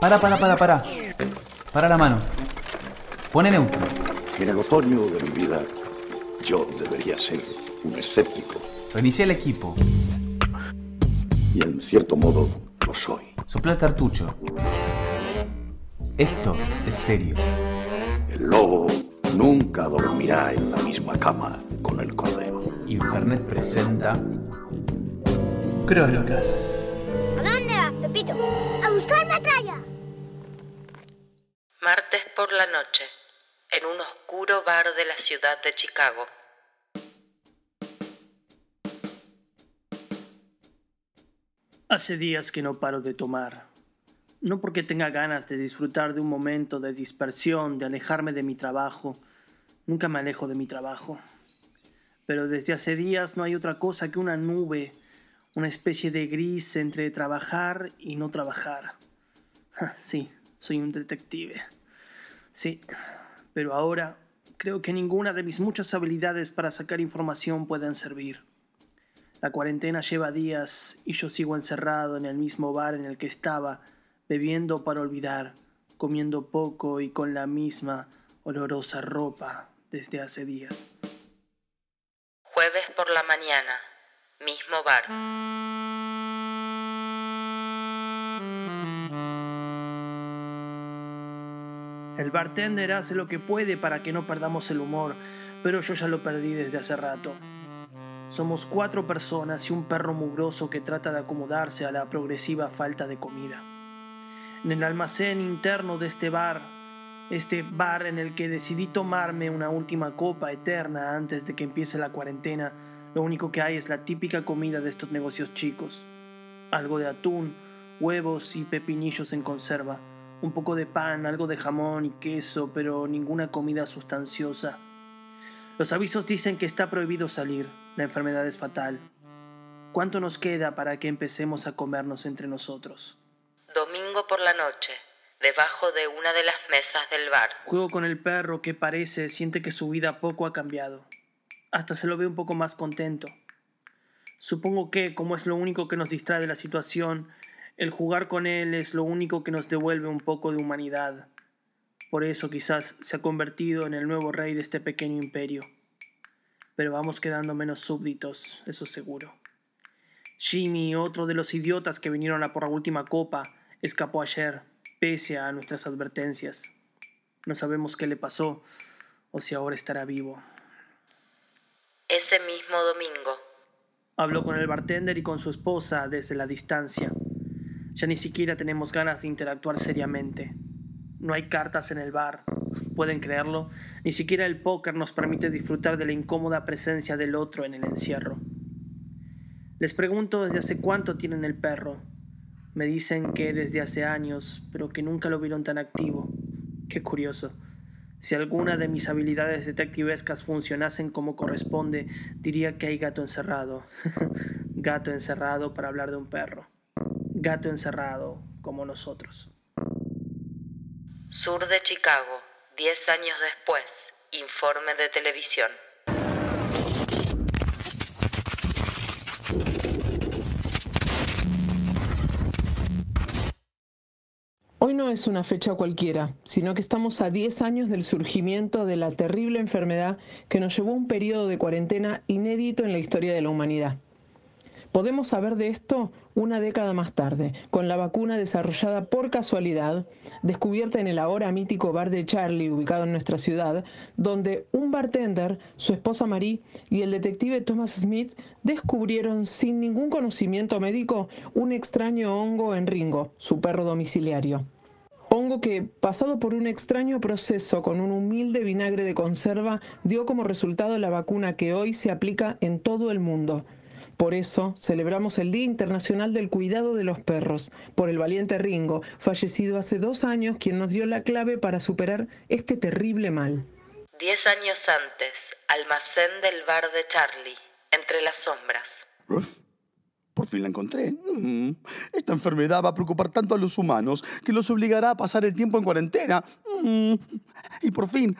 Para, para, para, para. Para la mano. Pone neutro. En el otoño de mi vida, yo debería ser un escéptico. Reinicia el equipo. Y en cierto modo, lo soy. Sopla el cartucho. Esto es serio. El lobo nunca dormirá en la misma cama con el cordero. Infernet presenta Crónicas. ¿A buscar metralla. Martes por la noche, en un oscuro bar de la ciudad de Chicago. Hace días que no paro de tomar. No porque tenga ganas de disfrutar de un momento de dispersión, de alejarme de mi trabajo. Nunca me alejo de mi trabajo. Pero desde hace días no hay otra cosa que una nube, una especie de gris entre trabajar y no trabajar. Ja, Sí, soy un detective. Sí, pero ahora creo que ninguna de mis muchas habilidades para sacar información pueden servir. La cuarentena lleva días y yo sigo encerrado en el mismo bar en el que estaba, bebiendo para olvidar, comiendo poco y con la misma olorosa ropa desde hace días. Jueves por la mañana, mismo bar. El bartender hace lo que puede para que no perdamos el humor, pero yo ya lo perdí desde hace rato. Somos cuatro personas y un perro mugroso que trata de acomodarse a la progresiva falta de comida. En el almacén interno de este bar, este bar en el que decidí tomarme una última copa eterna antes de que empiece la cuarentena, lo único que hay es la típica comida de estos negocios chicos. Algo de atún, huevos y pepinillos en conserva, un poco de pan, algo de jamón y queso, pero ninguna comida sustanciosa. Los avisos dicen que está prohibido salir, la enfermedad es fatal. ¿Cuánto nos queda para que empecemos a comernos entre nosotros? Domingo por la noche, debajo de una de las mesas del bar. Juego con el perro que parece, siente que su vida poco ha cambiado. Hasta se lo ve un poco más contento. Supongo que, como es lo único que nos distrae de la situación, el jugar con él es lo único que nos devuelve un poco de humanidad. Por eso quizás se ha convertido en el nuevo rey de este pequeño imperio. Pero vamos quedando menos súbditos, eso seguro. Jimmy, otro de los idiotas que vinieron a por la última copa, escapó ayer, pese a nuestras advertencias. No sabemos qué le pasó o si ahora estará vivo. Ese mismo domingo, Habló con el bartender y con su esposa desde la distancia. Ya ni siquiera tenemos ganas de interactuar seriamente. No hay cartas en el bar. Pueden creerlo, ni siquiera el póker nos permite disfrutar de la incómoda presencia del otro en el encierro. Les pregunto desde hace cuánto tienen el perro. Me dicen que desde hace años, pero que nunca lo vieron tan activo. Qué curioso. Si alguna de mis habilidades detectivescas funcionasen como corresponde, diría que hay gato encerrado. gato encerrado para hablar de un perro. Gato encerrado como nosotros. sur de Chicago, 10 años después, informe de televisión. Hoy no es una fecha cualquiera, sino que estamos a 10 años del surgimiento de la terrible enfermedad que nos llevó a un periodo de cuarentena inédito en la historia de la humanidad. Podemos saber de esto una década más tarde, con la vacuna desarrollada por casualidad, descubierta en el ahora mítico bar de Charlie, ubicado en nuestra ciudad, donde un bartender, su esposa Marie y el detective Thomas Smith descubrieron sin ningún conocimiento médico un extraño hongo en Ringo, su perro domiciliario. Hongo que, pasado por un extraño proceso con un humilde vinagre de conserva, dio como resultado la vacuna que hoy se aplica en todo el mundo. Por eso celebramos el Día Internacional del Cuidado de los Perros, por el valiente Ringo, fallecido hace dos años, quien nos dio la clave para superar este terrible mal. 10 años antes, almacén del bar de Charlie, entre las sombras. Uf, por fin la encontré. Mm, Esta enfermedad va a preocupar tanto a los humanos que los obligará a pasar el tiempo en cuarentena. Mm, Y por fin,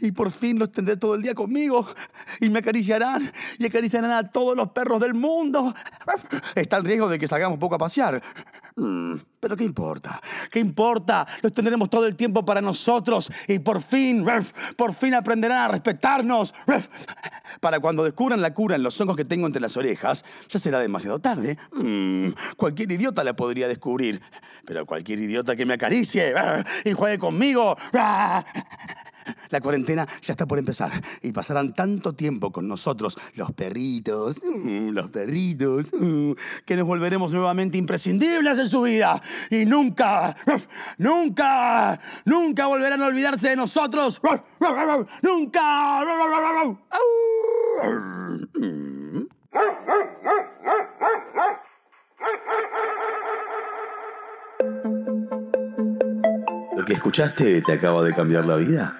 y por fin los tendré todo el día conmigo. Y me acariciarán y acariciarán a todos los perros del mundo. Está el riesgo de que salgamos poco a pasear. Mm, Pero ¿qué importa? ¿Qué importa? Los tendremos todo el tiempo para nosotros y por fin, por fin aprenderán a respetarnos. Para cuando descubran la cura en los hongos que tengo entre las orejas, ya será demasiado tarde. Mm, Cualquier idiota la podría descubrir. Pero cualquier idiota que me acaricie ah, y juegue conmigo. ah, la cuarentena ya está por empezar y pasarán tanto tiempo con nosotros, los perritos, mm, los perritos, mm, que nos volveremos nuevamente imprescindibles en su vida y nunca, nunca, nunca volverán a olvidarse de nosotros, nunca. ¿Lo que escuchaste te acaba de cambiar la vida?